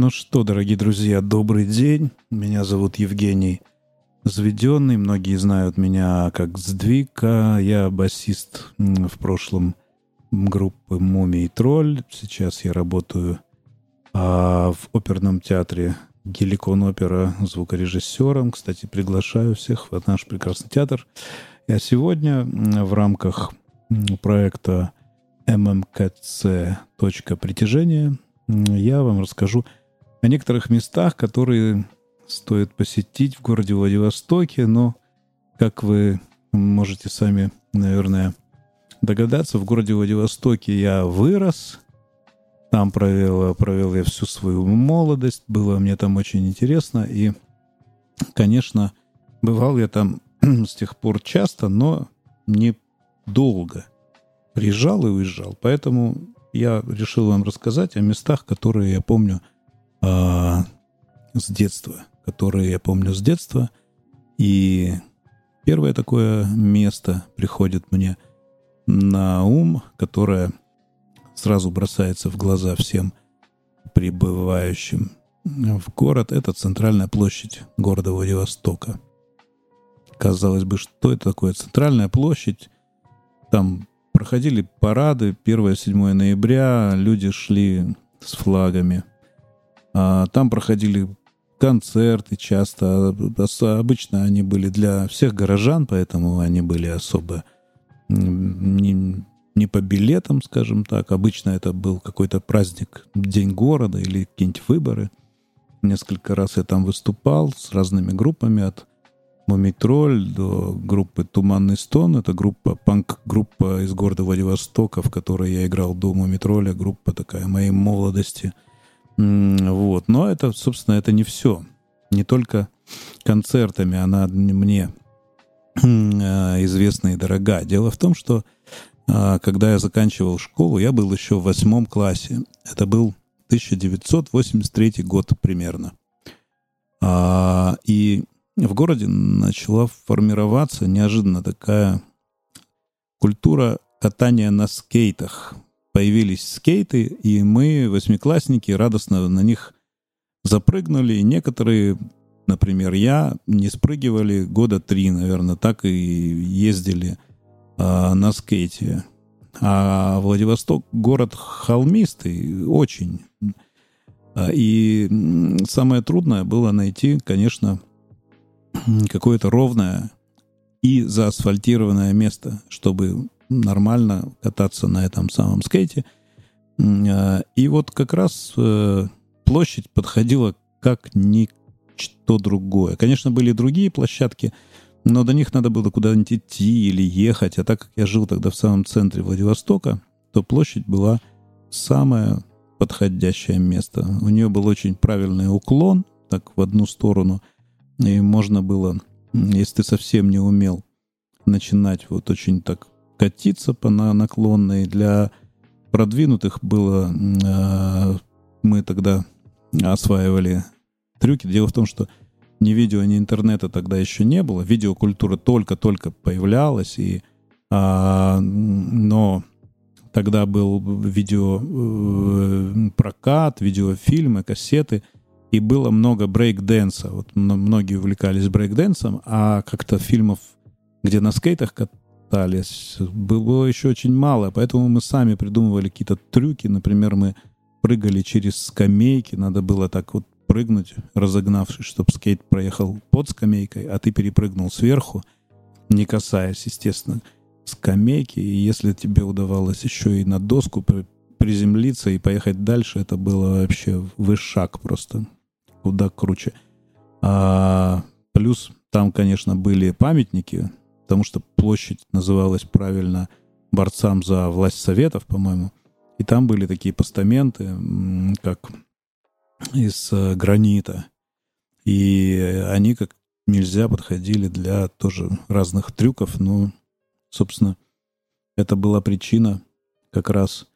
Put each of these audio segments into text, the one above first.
Ну что, дорогие друзья, добрый день. Меня зовут Евгений Заведенный. Многие знают меня как Сдвика. Я басист в прошлом группы «Мумий Тролль». Сейчас я работаю а, в оперном театре Геликон Опера звукорежиссером. Кстати, приглашаю всех в наш прекрасный театр. А сегодня в рамках проекта MMKC «Точка притяжения» я вам расскажу о некоторых местах, которые стоит посетить в городе Владивостоке, но, как вы можете сами, наверное, догадаться, в городе Владивостоке я вырос, там провел, провел я всю свою молодость, было мне там очень интересно, и, конечно, бывал я там с тех пор часто, но не долго. Приезжал и уезжал, поэтому я решил вам рассказать о местах, которые я помню а, с детства, которые я помню с детства. И первое такое место приходит мне на ум, которое сразу бросается в глаза всем прибывающим в город, это центральная площадь города Владивостока. Казалось бы, что это такое? Центральная площадь. Там проходили парады 1-7 ноября, люди шли с флагами – там проходили концерты часто. Обычно они были для всех горожан, поэтому они были особо не, не по билетам, скажем так. Обычно это был какой-то праздник, День города или какие-нибудь выборы. Несколько раз я там выступал с разными группами от Мумитроль до группы Туманный Стон. Это группа, панк-группа из города Владивостока, в которой я играл до Мумитроля. Группа такая моей молодости – вот. Но это, собственно, это не все. Не только концертами она мне а, известна и дорога. Дело в том, что а, когда я заканчивал школу, я был еще в восьмом классе. Это был 1983 год примерно. А, и в городе начала формироваться неожиданно такая культура катания на скейтах появились скейты, и мы, восьмиклассники, радостно на них запрыгнули. И некоторые, например, я, не спрыгивали года три, наверное, так и ездили а, на скейте. А Владивосток город холмистый, очень. А, и самое трудное было найти, конечно, какое-то ровное и заасфальтированное место, чтобы нормально кататься на этом самом скейте. А, и вот как раз э, площадь подходила как ничто другое. Конечно, были другие площадки, но до них надо было куда-нибудь идти или ехать. А так как я жил тогда в самом центре Владивостока, то площадь была самое подходящее место. У нее был очень правильный уклон, так в одну сторону. И можно было, если ты совсем не умел, начинать вот очень так катиться по наклонной. Для продвинутых было... Э, мы тогда осваивали трюки. Дело в том, что ни видео, ни интернета тогда еще не было. Видеокультура только-только появлялась. И, а, но тогда был видеопрокат, э, видеофильмы, кассеты. И было много брейк-дэнса. Вот многие увлекались брейк-дэнсом, а как-то фильмов, где на скейтах пытались. Было еще очень мало, поэтому мы сами придумывали какие-то трюки. Например, мы прыгали через скамейки, надо было так вот прыгнуть, разогнавшись, чтобы скейт проехал под скамейкой, а ты перепрыгнул сверху, не касаясь, естественно, скамейки. И если тебе удавалось еще и на доску приземлиться и поехать дальше, это было вообще вышаг просто. Куда круче. А, плюс там, конечно, были памятники, потому что площадь называлась правильно борцам за власть советов, по-моему. И там были такие постаменты, как из э, гранита. И они как нельзя подходили для тоже разных трюков. Ну, собственно, это была причина как раз,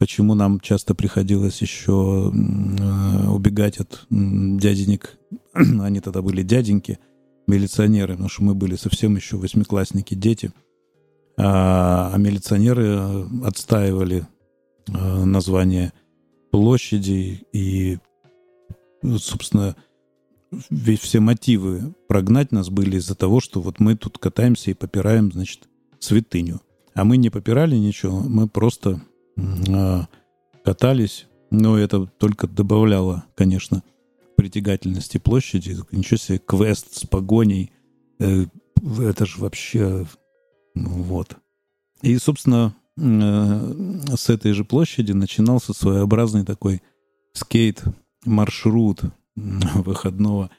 почему нам часто приходилось еще э, убегать от дяденек. Они тогда были дяденьки – милиционеры, потому что мы были совсем еще восьмиклассники, дети. А, а милиционеры э, отстаивали а, название площади и собственно, ведь все мотивы прогнать нас были из-за того, что вот мы тут катаемся и попираем, значит, святыню. А мы не попирали ничего, мы просто э, катались. Но это только добавляло, конечно, притягательности площади. Ничего себе, квест с погоней. Э, это же вообще... Ну, вот. И, собственно, э, с этой же площади начинался своеобразный такой скейт-маршрут выходного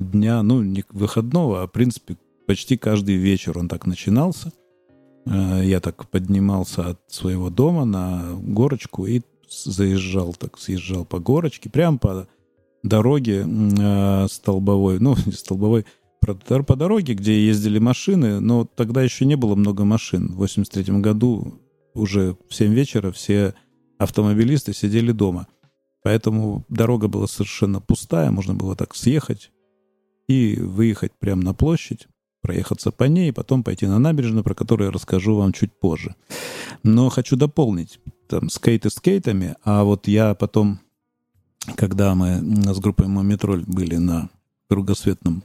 дня. Ну, не выходного, а, в принципе, почти каждый вечер он так начинался. Э, я так поднимался от своего дома на горочку и заезжал, так съезжал по горочке, прямо по дороге э, столбовой, ну, не столбовой, по дороге, где ездили машины, но тогда еще не было много машин. В 83 году уже в 7 вечера все автомобилисты сидели дома. Поэтому дорога была совершенно пустая, можно было так съехать и выехать прямо на площадь, проехаться по ней, потом пойти на набережную, про которую я расскажу вам чуть позже. Но хочу дополнить, там скейты скейтами, а вот я потом, когда мы с группой Мометроль были на кругосветном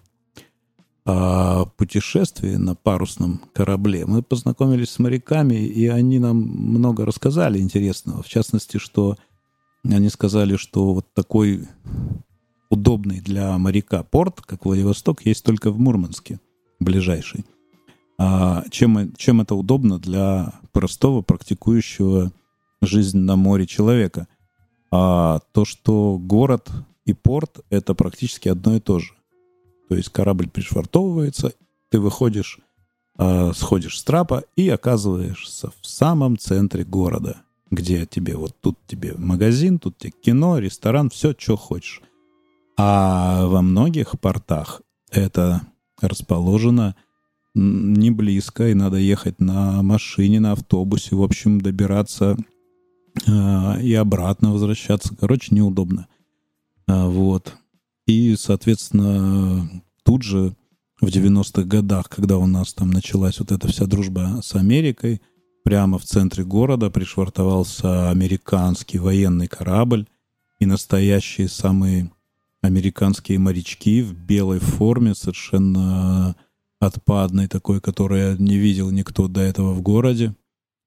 а, путешествии на парусном корабле, мы познакомились с моряками, и они нам много рассказали интересного. В частности, что они сказали, что вот такой удобный для моряка порт, как Владивосток, есть только в Мурманске, ближайший. А чем, чем это удобно для простого практикующего жизнь на море человека? А то, что город и порт — это практически одно и то же. То есть корабль пришвартовывается, ты выходишь, э, сходишь с трапа и оказываешься в самом центре города, где тебе вот тут тебе магазин, тут тебе кино, ресторан, все, что хочешь. А во многих портах это расположено не близко, и надо ехать на машине, на автобусе, в общем, добираться и обратно возвращаться. Короче, неудобно. А, вот. И, соответственно, тут же в 90-х годах, когда у нас там началась вот эта вся дружба с Америкой, прямо в центре города пришвартовался американский военный корабль, и настоящие самые американские морячки в белой форме, совершенно отпадной такой, которую не видел никто до этого в городе,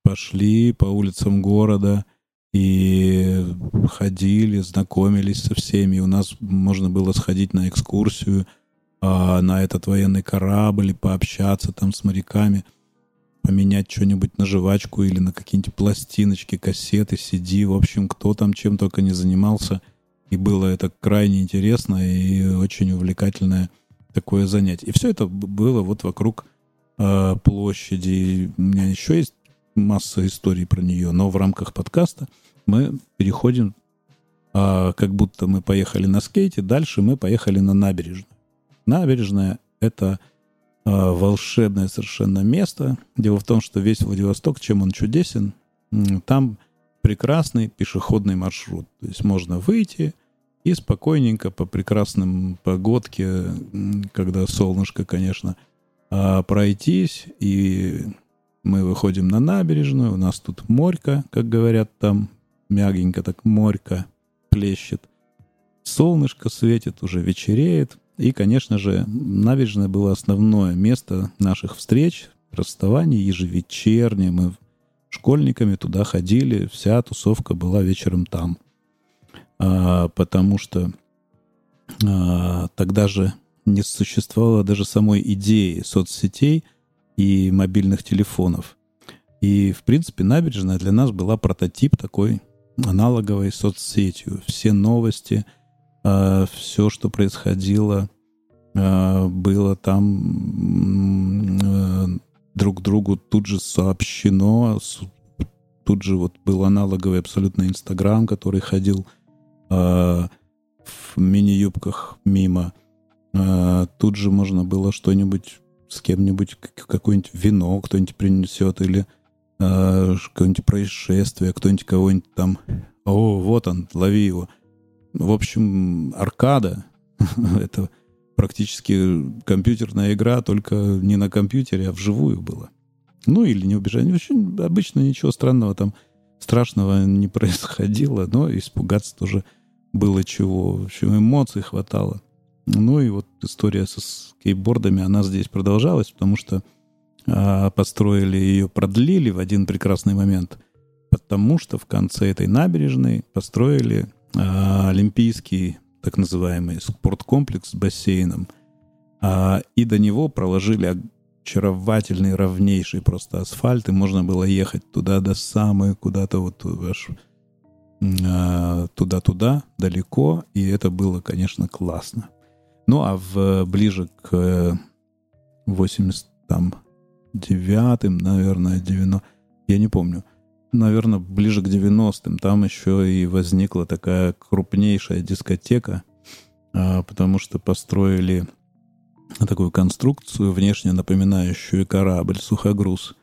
пошли по улицам города — и ходили, знакомились со всеми. У нас можно было сходить на экскурсию а, на этот военный корабль и пообщаться там с моряками, поменять что-нибудь на жвачку или на какие-нибудь пластиночки, кассеты, CD. В общем, кто там чем только не занимался. И было это крайне интересно и очень увлекательное такое занятие. И все это было вот вокруг э, площади. У меня еще есть масса историй про нее, но в рамках подкаста мы переходим, а, как будто мы поехали на скейте, дальше мы поехали на набережную. Набережная — это а, волшебное совершенно место. Дело в том, что весь Владивосток, чем он чудесен, там прекрасный пешеходный маршрут. То есть можно выйти и спокойненько по прекрасным погодке, когда солнышко, конечно, а, пройтись и мы выходим на набережную, у нас тут морька, как говорят там, мягенько так морька плещет. Солнышко светит, уже вечереет. И, конечно же, набережная было основное место наших встреч, расставаний ежевечерне. Мы школьниками туда ходили, вся тусовка была вечером там. А, потому что а, тогда же не существовало даже самой идеи соцсетей – и мобильных телефонов. И, в принципе, набережная для нас была прототип такой аналоговой соцсетью. Все новости, э, все, что происходило, э, было там э, друг другу тут же сообщено. Тут же вот был аналоговый абсолютно Инстаграм, который ходил э, в мини-юбках мимо. Тут же можно было что-нибудь с кем-нибудь какое-нибудь вино кто-нибудь принесет или э, какое-нибудь происшествие, кто-нибудь кого-нибудь там, о, вот он, лови его. В общем, аркада — это практически компьютерная игра, только не на компьютере, а вживую было. Ну, или не убежать. Очень обычно ничего странного там, страшного не происходило, но испугаться тоже было чего. В общем, эмоций хватало. Ну и вот история со скейтбордами, она здесь продолжалась, потому что э, построили ее, продлили в один прекрасный момент, потому что в конце этой набережной построили э, олимпийский так называемый спорткомплекс с бассейном, э, и до него проложили очаровательный, ровнейший просто асфальт, и можно было ехать туда до самой, куда-то вот туда-туда, далеко, и это было, конечно, классно. Ну, а в, ближе к 89-м, наверное, 90 я не помню, наверное, ближе к 90-м, там еще и возникла такая крупнейшая дискотека, а, потому что построили такую конструкцию, внешне напоминающую корабль, сухогруз.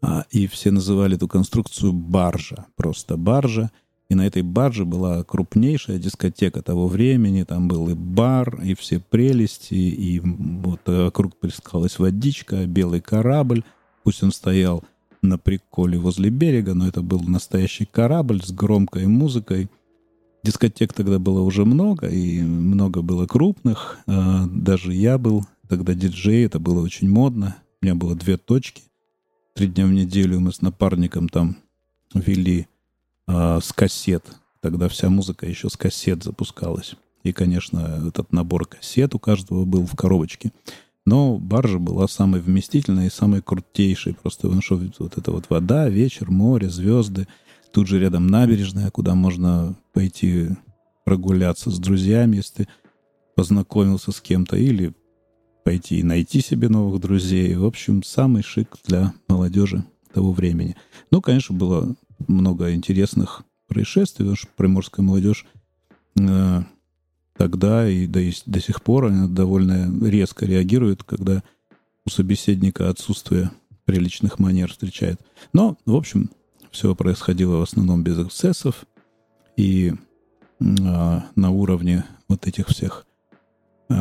А, и все называли эту конструкцию баржа, просто баржа. И на этой барже была крупнейшая дискотека того времени. Там был и бар, и все прелести, и вот вокруг плескалась водичка, белый корабль. Пусть он стоял на приколе возле берега, но это был настоящий корабль с громкой музыкой. Дискотек тогда было уже много, и много было крупных. А, даже я был тогда диджей, это было очень модно. У меня было две точки. Три дня в неделю мы с напарником там вели э, с кассет. Тогда вся музыка еще с кассет запускалась. И, конечно, этот набор кассет у каждого был в коробочке. Но баржа была самой вместительной и самой крутейшей. Просто потому что вот эта вот вода, вечер, море, звезды. Тут же рядом набережная, куда можно пойти прогуляться с друзьями, если ты познакомился с кем-то, или пойти и найти себе новых друзей. В общем, самый шик для молодежи того времени. Ну, конечно, было много интересных происшествий, потому что приморская молодежь э, тогда и до, до сих пор она довольно резко реагирует, когда у собеседника отсутствие приличных манер встречает. Но, в общем, все происходило в основном без эксцессов и э, на уровне вот этих всех э,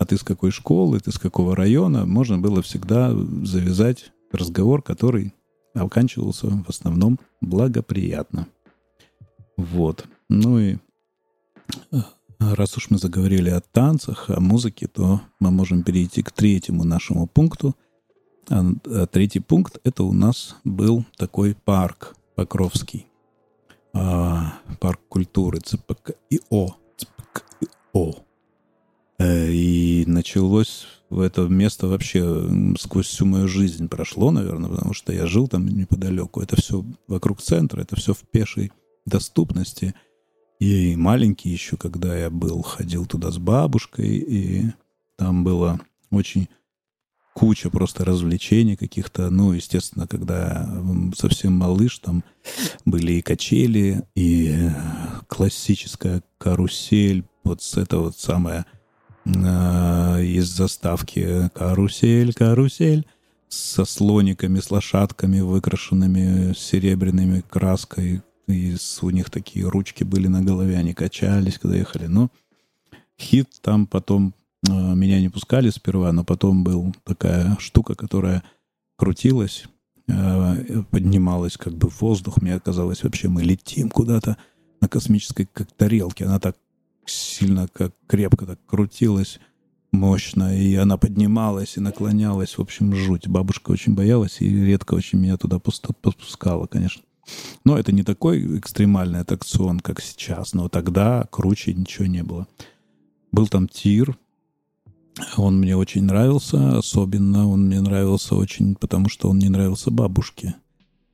а ты с какой школы, ты с какого района, можно было всегда завязать разговор, который оканчивался в основном благоприятно. Вот. Ну и э, раз уж мы заговорили о танцах, о музыке, то мы можем перейти к третьему нашему пункту. А, а третий пункт — это у нас был такой парк Покровский. А, парк культуры ЦПКИО. ЦПКИО. Э, и началось это место вообще сквозь всю мою жизнь прошло, наверное, потому что я жил там неподалеку. Это все вокруг центра, это все в пешей доступности. И маленький еще, когда я был, ходил туда с бабушкой, и там было очень куча просто развлечений каких-то. Ну, естественно, когда совсем малыш, там были и качели, и классическая карусель, вот с это вот самое э, из заставки «Карусель, карусель» со слониками, с лошадками, выкрашенными серебряными краской. И у них такие ручки были на голове, они качались, когда ехали. Но хит там потом э, меня не пускали сперва, но потом был такая штука, которая крутилась, э, поднималась как бы в воздух. Мне казалось, вообще мы летим куда-то на космической как тарелке. Она так сильно, как крепко так крутилась мощно, и она поднималась и наклонялась. В общем, жуть. Бабушка очень боялась и редко очень меня туда подпускала, конечно. Но это не такой экстремальный аттракцион, как сейчас, но тогда круче ничего не было. Был там тир, он мне очень нравился, особенно он мне нравился очень, потому что он не нравился бабушке.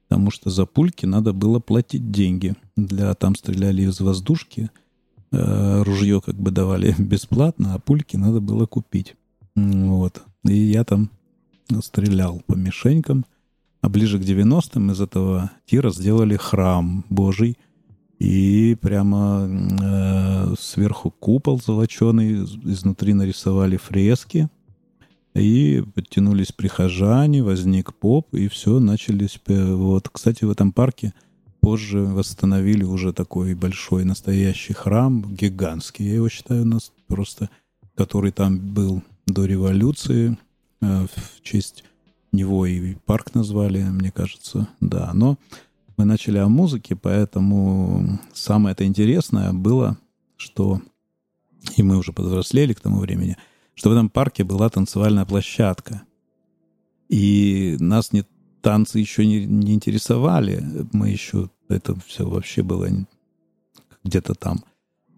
Потому что за пульки надо было платить деньги. Для там стреляли из воздушки — ружье как бы давали бесплатно, а пульки надо было купить. Вот. И я там стрелял по мишенькам. А ближе к 90-м из этого тира сделали храм Божий. И прямо э, сверху купол золоченый, изнутри нарисовали фрески. И подтянулись прихожане, возник поп, и все, начались... Вот, кстати, в этом парке – позже восстановили уже такой большой настоящий храм, гигантский, я его считаю, у нас просто, который там был до революции, э, в честь него и парк назвали, мне кажется, да. Но мы начали о музыке, поэтому самое это интересное было что и мы уже подрослели к тому времени, что в этом парке была танцевальная площадка. И нас не танцы еще не, не интересовали. Мы еще... Это все вообще было где-то там.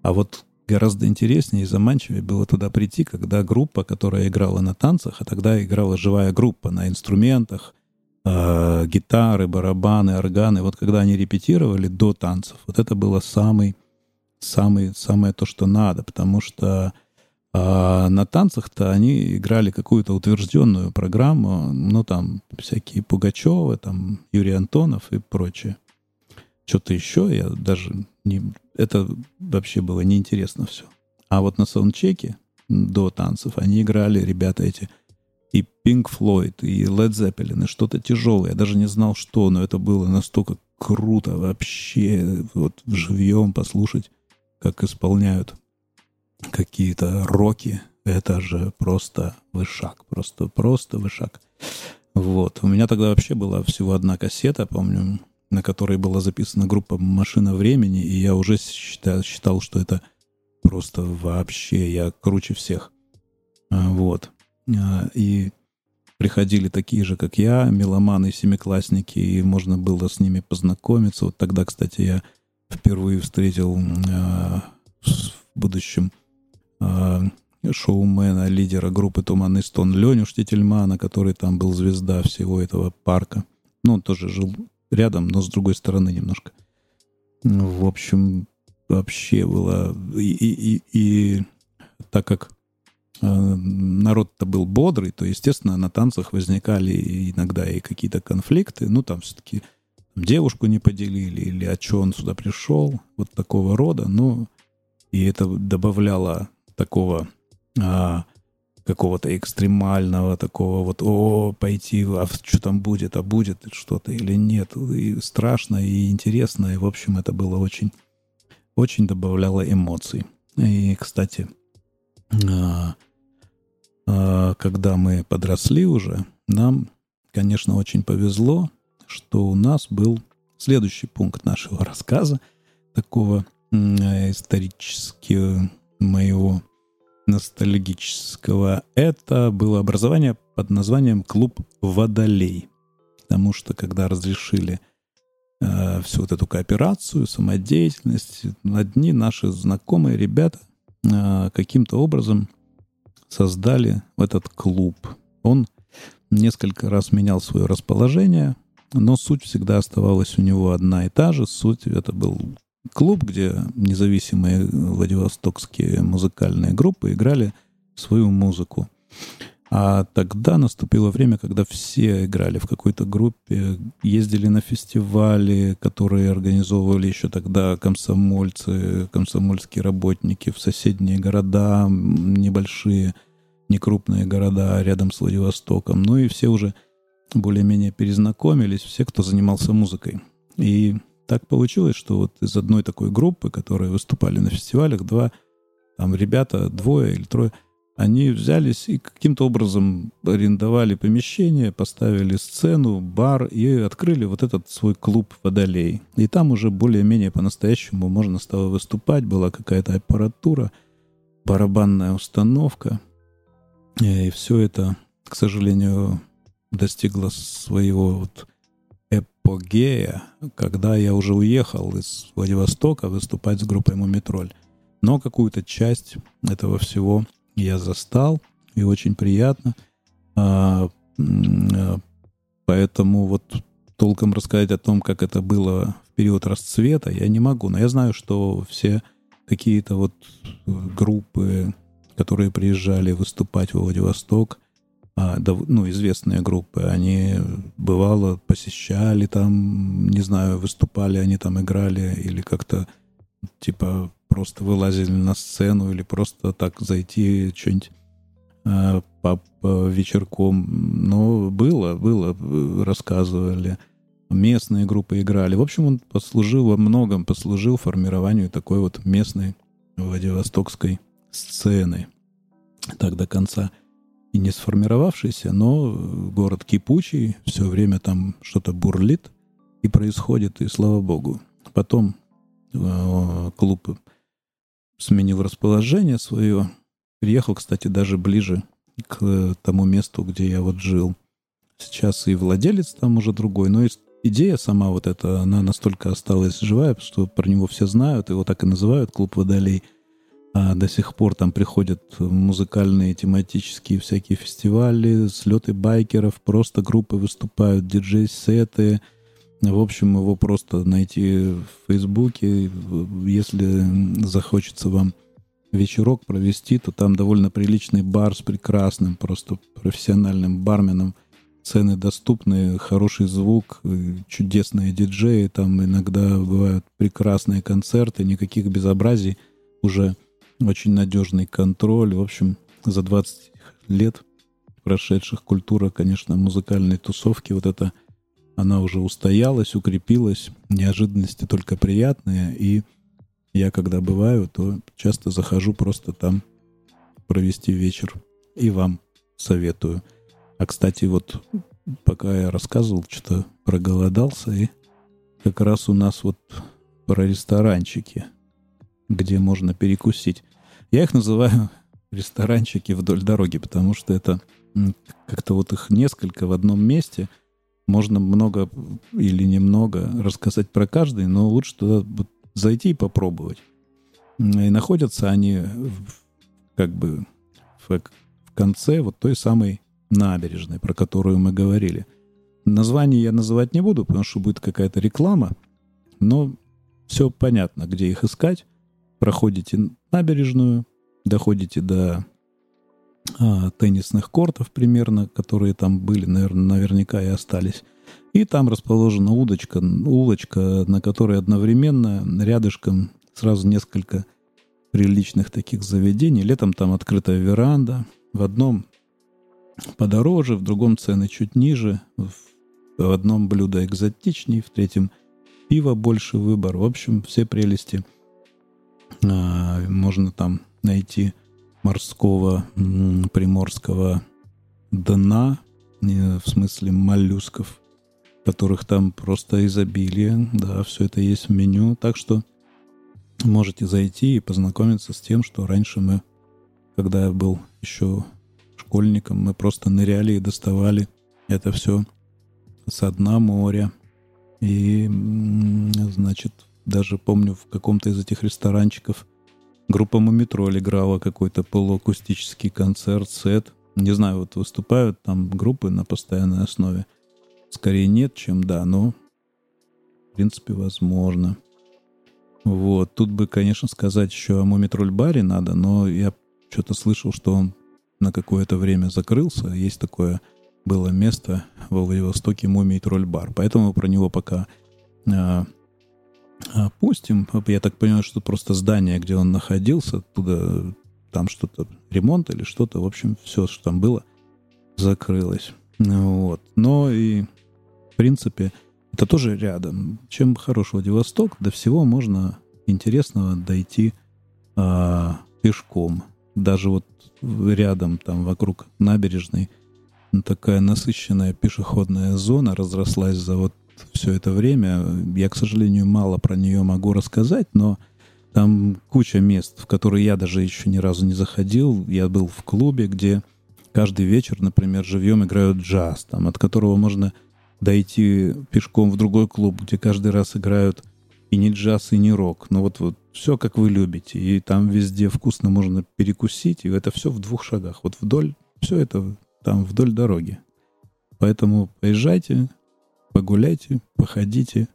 А вот гораздо интереснее и заманчивее было туда прийти, когда группа, которая играла на танцах, а тогда играла живая группа на инструментах, э, гитары, барабаны, органы. Вот когда они репетировали до танцев, вот это было самый, самый, самое то, что надо, потому что а на танцах-то они играли какую-то утвержденную программу, ну там всякие Пугачевы, там Юрий Антонов и прочее. Что-то еще я даже не... Это вообще было неинтересно все. А вот на саундчеке до танцев они играли, ребята эти, и Pink Floyd, и Led Zeppelin, и что-то тяжелое. Я даже не знал, что, но это было настолько круто вообще, вот живьем послушать, как исполняют какие-то роки. Это же просто вышаг, просто, просто вышаг. Вот. У меня тогда вообще была всего одна кассета, помню, на которой была записана группа «Машина времени», и я уже считал, считал что это просто вообще, я круче всех. А, вот. А, и приходили такие же, как я, меломаны, семиклассники, и можно было с ними познакомиться. Вот тогда, кстати, я впервые встретил э, в будущем э, шоумена, лидера группы «Туманный стон» Леню Штительмана, который там был звезда всего этого парка. Ну, он тоже жил рядом, но с другой стороны немножко. В общем, вообще было... И, и, и, и так как э, народ-то был бодрый, то, естественно, на танцах возникали иногда и какие-то конфликты. Ну, там все-таки девушку не поделили, или а что он сюда пришел, вот такого рода. Ну, и это добавляло такого а, какого-то экстремального, такого вот, о, пойти, а что там будет, а будет что-то или нет. И страшно, и интересно, и, в общем, это было очень, очень добавляло эмоций. И, кстати, а, а, когда мы подросли уже, нам, конечно, очень повезло, что у нас был следующий пункт нашего рассказа, такого исторически моего ностальгического. Это было образование под названием «Клуб Водолей». Потому что когда разрешили э, всю вот эту кооперацию, самодеятельность, одни наши знакомые ребята э, каким-то образом создали этот клуб. Он несколько раз менял свое расположение, но суть всегда оставалась у него одна и та же. Суть это был клуб, где независимые владивостокские музыкальные группы играли свою музыку. А тогда наступило время, когда все играли в какой-то группе, ездили на фестивали, которые организовывали еще тогда комсомольцы, комсомольские работники в соседние города, небольшие, некрупные города рядом с Владивостоком. Ну и все уже более-менее перезнакомились, все, кто занимался музыкой. И так получилось, что вот из одной такой группы, которые выступали на фестивалях, два там ребята, двое или трое, они взялись и каким-то образом арендовали помещение, поставили сцену, бар и открыли вот этот свой клуб «Водолей». И там уже более-менее по-настоящему можно стало выступать, была какая-то аппаратура, барабанная установка. И все это, к сожалению, достигло своего вот апогея, когда я уже уехал из Владивостока выступать с группой «Мумитроль». Но какую-то часть этого всего я застал, и очень приятно. А, а, поэтому вот толком рассказать о том, как это было в период расцвета, я не могу. Но я знаю, что все какие-то вот группы, которые приезжали выступать в Владивосток, ну, известные группы, они бывало посещали там, не знаю, выступали, они там играли или как-то типа просто вылазили на сцену или просто так зайти что-нибудь по, по вечерком. Но было, было, рассказывали. Местные группы играли. В общем, он послужил во многом, послужил формированию такой вот местной Владивостокской сцены. Так до конца и не сформировавшийся, но город кипучий, все время там что-то бурлит и происходит, и слава богу. Потом э, клуб сменил расположение свое. Приехал, кстати, даже ближе к тому месту, где я вот жил. Сейчас и владелец там уже другой, но идея сама вот эта, она настолько осталась живая, что про него все знают, его так и называют «Клуб Водолей». А до сих пор там приходят музыкальные, тематические всякие фестивали, слеты байкеров, просто группы выступают, диджей-сеты. В общем, его просто найти в Фейсбуке. Если захочется вам вечерок провести, то там довольно приличный бар с прекрасным, просто профессиональным барменом. Цены доступные, хороший звук, чудесные диджеи. Там иногда бывают прекрасные концерты, никаких безобразий. Уже очень надежный контроль. В общем, за 20 лет прошедших культура, конечно, музыкальной тусовки, вот это она уже устоялась, укрепилась. Неожиданности только приятные. И я, когда бываю, то часто захожу просто там провести вечер. И вам советую. А, кстати, вот пока я рассказывал, что-то проголодался, и как раз у нас вот про ресторанчики, где можно перекусить. Я их называю ресторанчики вдоль дороги, потому что это как-то вот их несколько в одном месте. Можно много или немного рассказать про каждый, но лучше туда зайти и попробовать. И находятся они как бы в, в конце вот той самой набережной, про которую мы говорили. Название я называть не буду, потому что будет какая-то реклама, но все понятно, где их искать. Проходите набережную, доходите до а, теннисных кортов примерно, которые там были, наверное, наверняка и остались. И там расположена удочка, улочка, на которой одновременно рядышком сразу несколько приличных таких заведений. Летом там открытая веранда. В одном подороже, в другом цены чуть ниже, в одном блюдо экзотичнее, в третьем пиво больше выбор. В общем, все прелести можно там найти морского, приморского дна, в смысле моллюсков, которых там просто изобилие, да, все это есть в меню, так что можете зайти и познакомиться с тем, что раньше мы, когда я был еще школьником, мы просто ныряли и доставали это все со дна моря. И, значит, даже помню в каком-то из этих ресторанчиков группа Мумитроль играла какой-то полуакустический концерт, сет. Не знаю, вот выступают там группы на постоянной основе. Скорее нет, чем да, но в принципе возможно. Вот. Тут бы, конечно, сказать еще о Мумитроль баре надо, но я что-то слышал, что он на какое-то время закрылся. Есть такое было место во Владивостоке Мумий Тролль бар. Поэтому про него пока а, опустим. Я так понимаю, что просто здание, где он находился, туда там что-то ремонт или что-то, в общем, все, что там было, закрылось. Вот. Но и, в принципе, это тоже рядом. Чем хорош Владивосток, до всего можно интересного дойти а, пешком. Даже вот рядом, там, вокруг набережной, такая насыщенная пешеходная зона разрослась за вот все это время. Я, к сожалению, мало про нее могу рассказать, но там куча мест, в которые я даже еще ни разу не заходил. Я был в клубе, где каждый вечер, например, живьем играют джаз, там, от которого можно дойти пешком в другой клуб, где каждый раз играют и не джаз, и не рок. Но вот, вот все, как вы любите. И там везде вкусно можно перекусить, и это все в двух шагах. Вот вдоль, все это там вдоль дороги. Поэтому поезжайте, погуляйте, походите.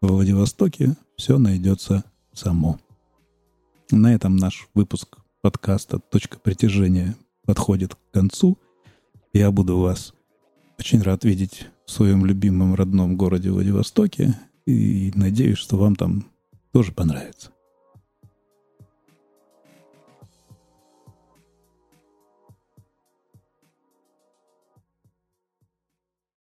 В Владивостоке все найдется само. На этом наш выпуск подкаста «Точка притяжения» подходит к концу. Я буду вас очень рад видеть в своем любимом родном городе Владивостоке и надеюсь, что вам там тоже понравится.